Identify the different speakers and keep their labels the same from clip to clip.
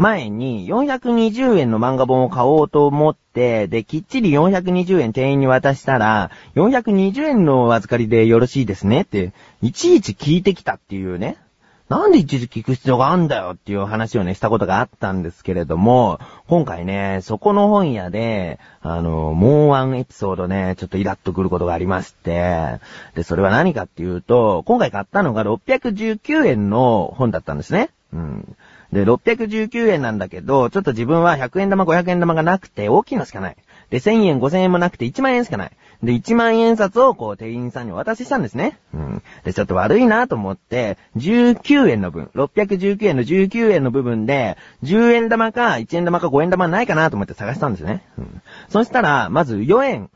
Speaker 1: 前に420円の漫画本を買おうと思って、で、きっちり420円店員に渡したら、420円のお預かりでよろしいですねって、いちいち聞いてきたっていうね。なんでいちいち聞く必要があんだよっていう話をね、したことがあったんですけれども、今回ね、そこの本屋で、あの、もうワンエピソードね、ちょっとイラッとくることがありまして、で、それは何かっていうと、今回買ったのが619円の本だったんですね。うん。で、619円なんだけど、ちょっと自分は100円玉500円玉がなくて、大きいのしかない。で、1000円5000円もなくて1万円しかない。で、1万円札をこう店員さんにお渡ししたんですね。うん。で、ちょっと悪いなと思って、19円の分、619円の19円の部分で、10円玉か1円玉か5円玉ないかなと思って探したんですね。うん。そしたら、まず4円、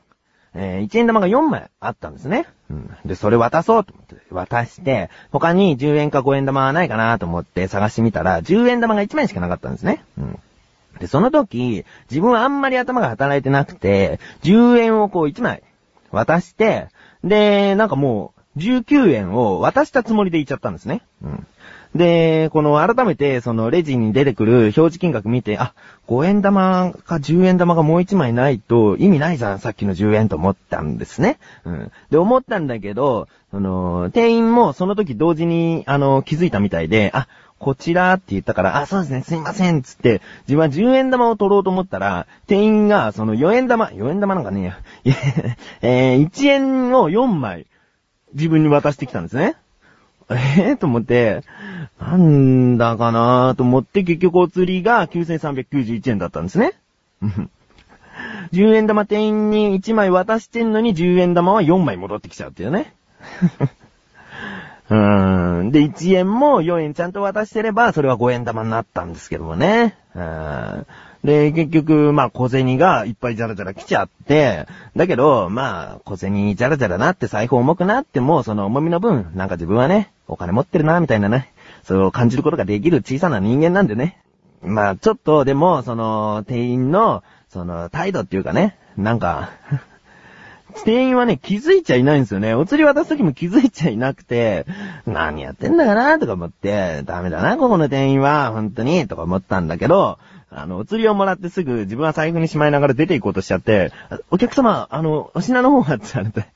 Speaker 1: えー1円玉が4枚あったんですね。うん。で、それ渡そうと思って、渡して、他に10円か5円玉はないかなと思って探してみたら、10円玉が1枚しかなかったんですね。うん。で、その時、自分はあんまり頭が働いてなくて、10円をこう1枚渡して、で、なんかもう、19円を渡したつもりで言っちゃったんですね。うん。で、この改めてそのレジに出てくる表示金額見て、あ、5円玉か10円玉がもう1枚ないと意味ないじゃん、さっきの10円と思ったんですね。うん。で、思ったんだけど、その、店員もその時同時に、あの、気づいたみたいで、あ、こちらって言ったから、あ、そうですね、すいません、つって、自分は10円玉を取ろうと思ったら、店員が、その4円玉、4円玉なんかねえや、いやえー、1円を4枚、自分に渡してきたんですね。えー、と思って、なんだかなーと思って、結局お釣りが9391円だったんですね。10円玉店員に1枚渡してんのに10円玉は4枚戻ってきちゃうっていうね。うーん。で、1円も4円ちゃんと渡してれば、それは5円玉になったんですけどもね。うんで、結局、まあ、小銭がいっぱいジャラジャラ来ちゃって、だけど、まあ、小銭ジャラジャラなって財布重くなっても、その重みの分、なんか自分はね、お金持ってるな、みたいなね、そう感じることができる小さな人間なんでね。まあ、ちょっと、でも、その、店員の、その、態度っていうかね、なんか、店員はね、気づいちゃいないんですよね。お釣り渡すときも気づいちゃいなくて、何やってんだかなとか思って、ダメだな、ここの店員は、本当に、とか思ったんだけど、あの、お釣りをもらってすぐ自分は財布にしまいながら出て行こうとしちゃって、お客様、あの、お品の方はって言われて、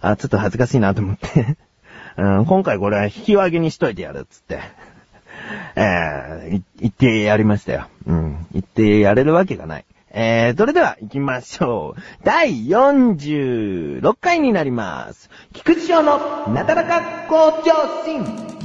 Speaker 1: あ、ちょっと恥ずかしいなと思って、今回これは引き分けにしといてやるっ、つって。えー、言ってやりましたよ。うん。言ってやれるわけがない。えー、それでは行きましょう。第46回になります。菊池賞のなだらか校長心。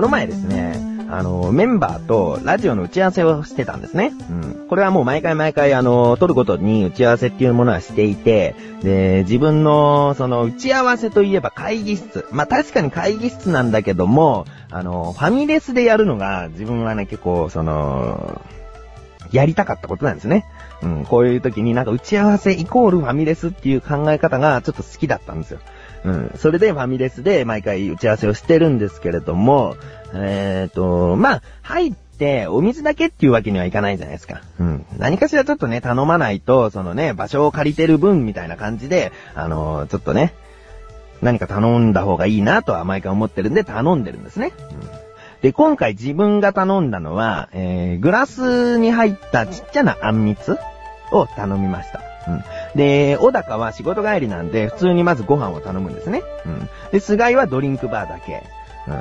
Speaker 1: この前ですね、あの、メンバーとラジオの打ち合わせをしてたんですね。うん。これはもう毎回毎回、あの、撮ることに打ち合わせっていうものはしていて、で、自分の、その、打ち合わせといえば会議室。まあ、確かに会議室なんだけども、あの、ファミレスでやるのが、自分はね、結構、その、やりたかったことなんですね。うん、こういう時になんか打ち合わせイコールファミレスっていう考え方がちょっと好きだったんですよ。うん、それでファミレスで毎回打ち合わせをしてるんですけれども、えっ、と、まあ、入ってお水だけっていうわけにはいかないじゃないですか。うん。何かしらちょっとね、頼まないと、そのね、場所を借りてる分みたいな感じで、あのちょっとね、何か頼んだ方がいいなとは毎回思ってるんで頼んでるんですね。うんで、今回自分が頼んだのは、えー、グラスに入ったちっちゃなあんみつを頼みました。うん。で、小高は仕事帰りなんで、普通にまずご飯を頼むんですね。うん。で、菅井はドリンクバーだけ。うん。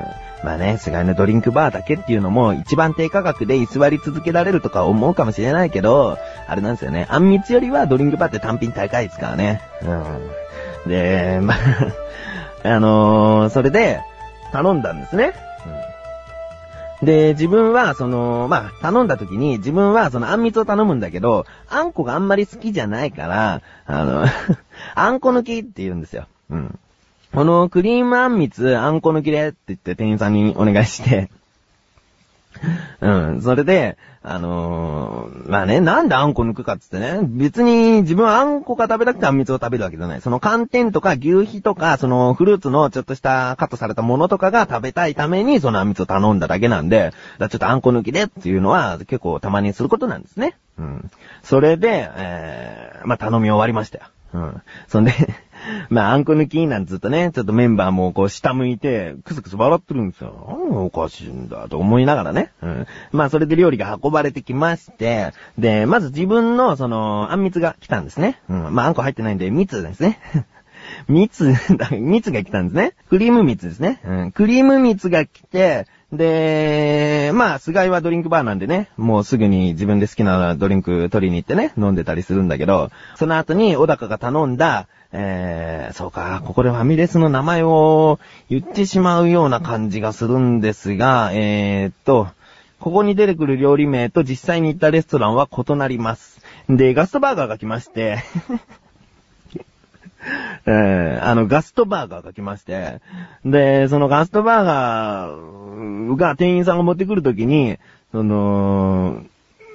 Speaker 1: まあね、菅井のドリンクバーだけっていうのも、一番低価格で居座り続けられるとか思うかもしれないけど、あれなんですよね。あんみつよりはドリンクバーって単品高いですからね。うん。で、まあ、あのー、それで、頼んだんですね。で、自分は、その、まあ、頼んだ時に、自分は、その、あんみつを頼むんだけど、あんこがあんまり好きじゃないから、あの、あんこ抜きって言うんですよ。うん。この、クリームあんみつ、あんこ抜きでって言って店員さんにお願いして、うん。それで、あのーまあね、なんであんこ抜くかっつってね、別に自分はあんこが食べたくてあんみつを食べるわけじゃない。その寒天とか牛皮とか、そのフルーツのちょっとしたカットされたものとかが食べたいためにそのあんみつを頼んだだけなんで、だちょっとあんこ抜きでっていうのは結構たまにすることなんですね。うん。それで、えー、まあ頼み終わりましたよ。うん。そんで、まあ、あんこ抜きなんつうとね、ちょっとメンバーもこう下向いて、クスクス笑ってるんですよ。何がおかしいんだと思いながらね。うん。まあ、それで料理が運ばれてきまして、で、まず自分のその、あんみつが来たんですね。うん。まあ、あんこ入ってないんで、蜜ですね。蜜、蜜が来たんですね。クリーム蜜ですね。うん。クリーム蜜が来て、で、まあ、菅井はドリンクバーなんでね、もうすぐに自分で好きなドリンク取りに行ってね、飲んでたりするんだけど、その後に小高が頼んだ、えー、そうか、ここでファミレスの名前を言ってしまうような感じがするんですが、えーっと、ここに出てくる料理名と実際に行ったレストランは異なります。で、ガストバーガーが来まして、えー、あの、ガストバーガーが来まして、で、そのガストバーガーが店員さんが持ってくるときに、その、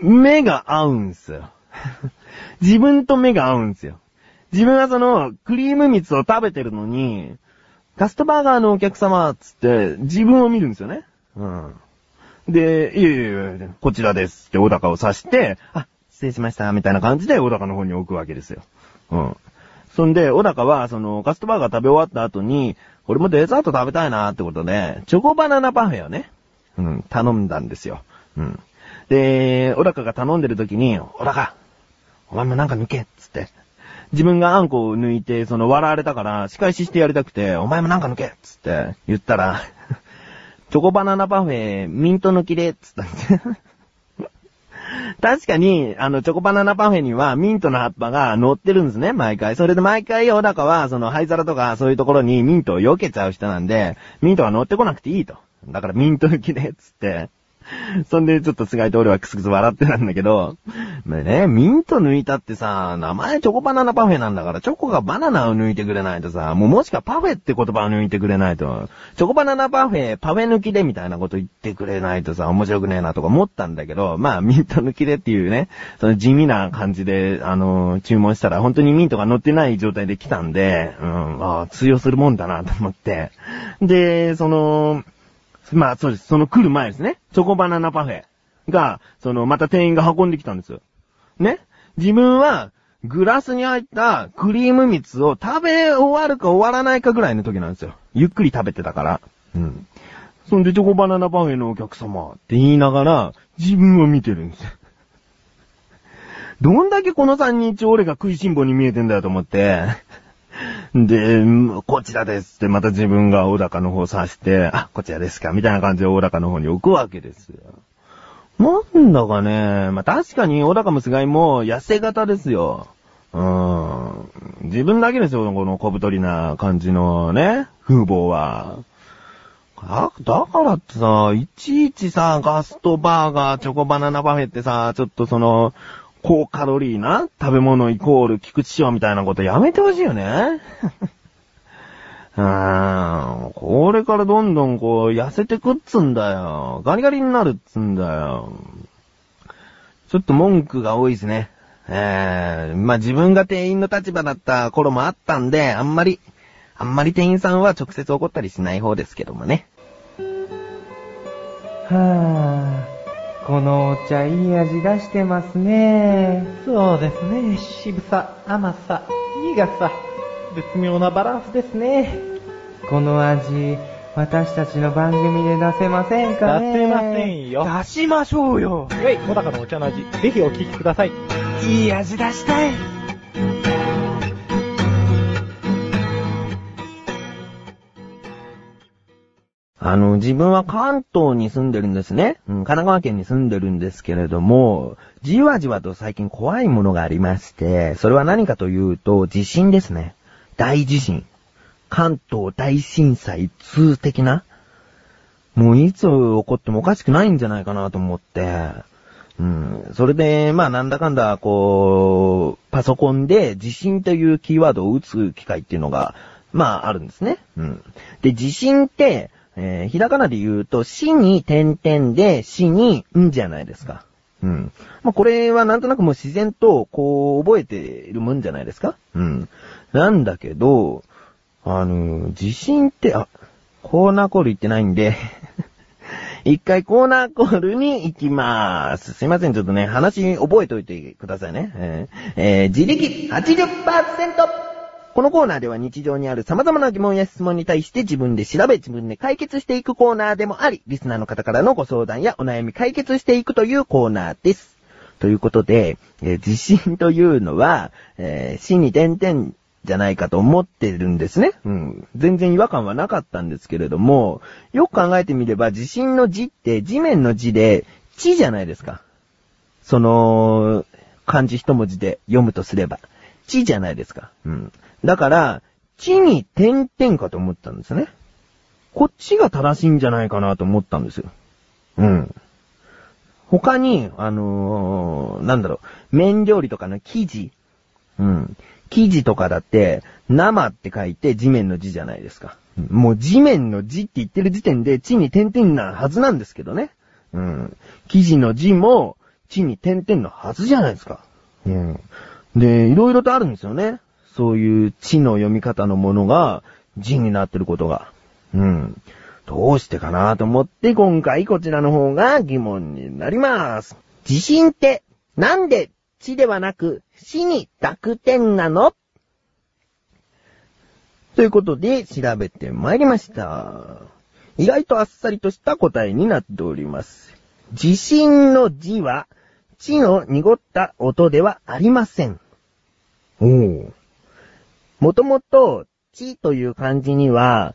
Speaker 1: 目が合うんすよ。自分と目が合うんすよ。自分はその、クリーム蜜を食べてるのに、ガストバーガーのお客様、つって、自分を見るんですよね。うん。で、いやいやいや、こちらですって小高を指して、あ、失礼しました、みたいな感じで小高の方に置くわけですよ。うん。そんで、小高は、その、ガストバーガー食べ終わった後に、俺もデザート食べたいなってことで、チョコバナナパフェをね、うん、頼んだんですよ。うん。で、小高が頼んでる時に、小高、お前もなんか抜けっつって。自分があんこを抜いて、その笑われたから、仕返ししてやりたくて、お前もなんか抜けっつって言ったら、チョコバナナパフェ、ミント抜きで、っつったんですよ。確かに、あの、チョコバナナパフェにはミントの葉っぱが乗ってるんですね、毎回。それで毎回、小高は、その、灰皿とかそういうところにミントを避けちゃう人なんで、ミントが乗ってこなくていいと。だからミント抜きで、つって。そんで、ちょっと菅井と俺はクスクス笑ってたんだけど、まあね、ミント抜いたってさ、名前チョコバナナパフェなんだから、チョコがバナナを抜いてくれないとさ、もうもしくはパフェって言葉を抜いてくれないと、チョコバナナパフェ、パフェ抜きでみたいなこと言ってくれないとさ、面白くねえなとか思ったんだけど、まあ、ミント抜きでっていうね、その地味な感じで、あの、注文したら本当にミントが乗ってない状態で来たんで、うん、ああ、通用するもんだなと思って。で、その、まあそうです。その来る前ですね。チョコバナナパフェが、その、また店員が運んできたんですよ。ね？自分は、グラスに入ったクリーム蜜を食べ終わるか終わらないかぐらいの時なんですよ。ゆっくり食べてたから。うん。そんでチョコバナナパフェのお客様って言いながら、自分を見てるんですよ。どんだけこの三人一俺が食いしん坊に見えてんだよと思って。で、こちらですってまた自分が小高の方を指して、あ、こちらですかみたいな感じで小高の方に置くわけですよ。なんだかね、まあ、確かに小高も菅井も痩せ型ですよ。うん。自分だけですよ、この小太りな感じのね、風貌は。あ、だからってさ、いちいちさ、ガストバーガー、チョコバナナパフェってさ、ちょっとその、高カロリーな食べ物イコール菊池賞みたいなことやめてほしいよね。うーん。これからどんどんこう、痩せてくっつんだよ。ガリガリになるっつんだよ。ちょっと文句が多いですね。えー、まあ、自分が店員の立場だった頃もあったんで、あんまり、あんまり店員さんは直接怒ったりしない方ですけどもね。
Speaker 2: はぁ、このお茶いい味出してますね。
Speaker 3: そうですね。渋さ、甘さ、苦さ、絶妙なバランスですね。
Speaker 2: この味、私たちの番組で出せませんかね
Speaker 3: 出せませんよ
Speaker 2: 出しましょうよ。
Speaker 3: はい、小高のお茶の味、ぜひお聞きください。
Speaker 2: いい味出したい。
Speaker 1: あの、自分は関東に住んでるんですね。うん、神奈川県に住んでるんですけれども、じわじわと最近怖いものがありまして、それは何かというと、地震ですね。大地震。関東大震災2的なもういつ起こってもおかしくないんじゃないかなと思って、うん。それで、まあなんだかんだ、こう、パソコンで地震というキーワードを打つ機会っていうのが、まああるんですね。うん。で、地震って、えー、ひらがなで言うと、死に点々で、死にんじゃないですか。うん。まあ、これはなんとなくもう自然と、こう、覚えているもんじゃないですかうん。なんだけど、あの、地震って、あ、コーナーコール行ってないんで、一回コーナーコールに行きまーす。すいません、ちょっとね、話覚えておいてくださいね。えーえー自力 80%! このコーナーでは日常にある様々な疑問や質問に対して自分で調べ、自分で解決していくコーナーでもあり、リスナーの方からのご相談やお悩み解決していくというコーナーです。ということで、えー地震というのは、えー死に点々じゃないかと思ってるんですね。うん。全然違和感はなかったんですけれども、よく考えてみれば地震の字って地面の字で地じゃないですか。その、漢字一文字で読むとすれば、地じゃないですか。うん。だから、地に点々かと思ったんですね。こっちが正しいんじゃないかなと思ったんですよ。うん。他に、あのーなんだろう、麺料理とかの生地。うん。生地とかだって、生って書いて地面の字じゃないですか。もう地面の字って言ってる時点で地に点々なはずなんですけどね。うん。生地の字も地に点々のはずじゃないですか。うん。で、いろいろとあるんですよね。そういう地の読み方のものが字になってることが。うん。どうしてかなと思って今回こちらの方が疑問になります。地震ってなんで地ではなく死に濁点なの？ということで調べてまいりました。意外とあっさりとした答えになっております。地震の字は地の濁った音ではありません。おお。もともと、地という漢字には、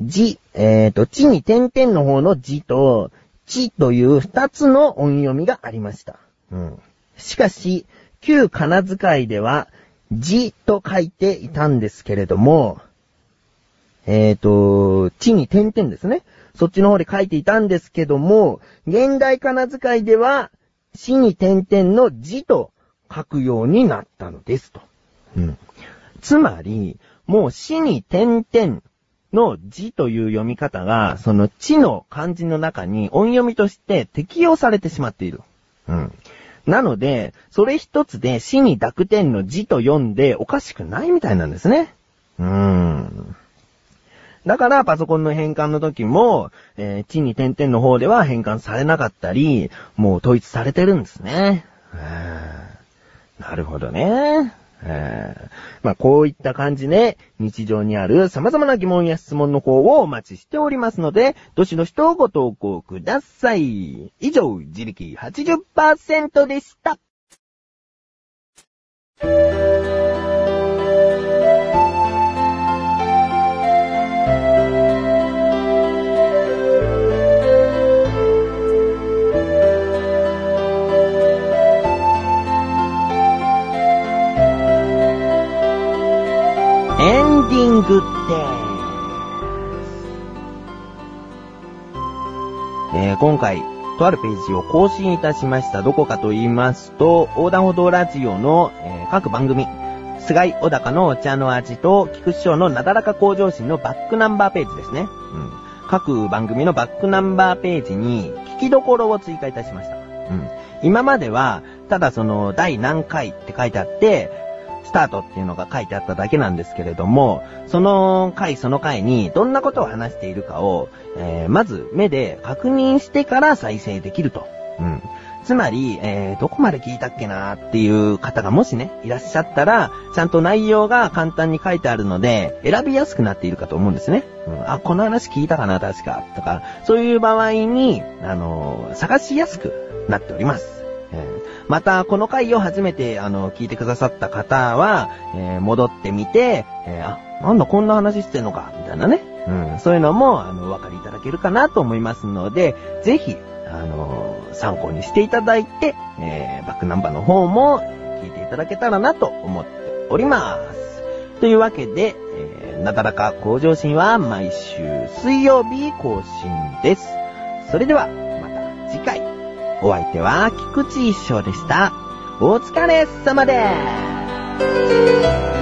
Speaker 1: 字、えっ、と、地に点々の方の字と、地という二つの音読みがありました。うん。しかし、旧仮名遣いでは、字と書いていたんですけれども、えっ、と、地に点々ですね。そっちの方で書いていたんですけども、現代仮名遣いでは、死に点々の字と書くようになったのですと。うん。つまり、もう死に点々の字という読み方が、その地の漢字の中に音読みとして適用されてしまっている。うん。なので、それ一つで死に濁点の字と読んでおかしくないみたいなんですね。うーん。だから、パソコンの変換の時も、えー地に点々の方では変換されなかったり、もう統一されてるんですね。なるほどね。えまあ、こういった感じで、日常にある様々な疑問や質問の方をお待ちしておりますので、どしどしとご投稿ください。以上、自力80%でした。今回、とあるページを更新いたしました。どこかと言いますと、横断歩道ラジオの、えー各番組、菅井小高のお茶の味と、菊師匠のなだらか向上心のバックナンバーページですね。うん。各番組のバックナンバーページに、聞きどころを追加いたしました。うん。今までは、ただその、第何回って書いてあって、スタートっていうのが書いてあっただけなんですけれども、その回その回にどんなことを話しているかを、えーまず目で確認してから再生できると。うん。つまり、えーどこまで聞いたっけなーっていう方がもしね、いらっしゃったら、ちゃんと内容が簡単に書いてあるので、選びやすくなっているかと思うんですね。うん、あ、この話聞いたかな、確か。とか、そういう場合に、あのー探しやすくなっております。また、この回を初めて、あの、聞いてくださった方は、えー戻ってみて、えーあ、なんだ、こんな話してんのか、みたいなね。うん、そういうのも、あの、お分かりいただけるかなと思いますので、ぜひ、あの参考にしていただいて、えーバックナンバーの方も聞いていただけたらなと思っております。というわけで、えーなだらか向上心は毎週水曜日更新です。それでは、また次回。お相手は菊池一生でした。お疲れ様です。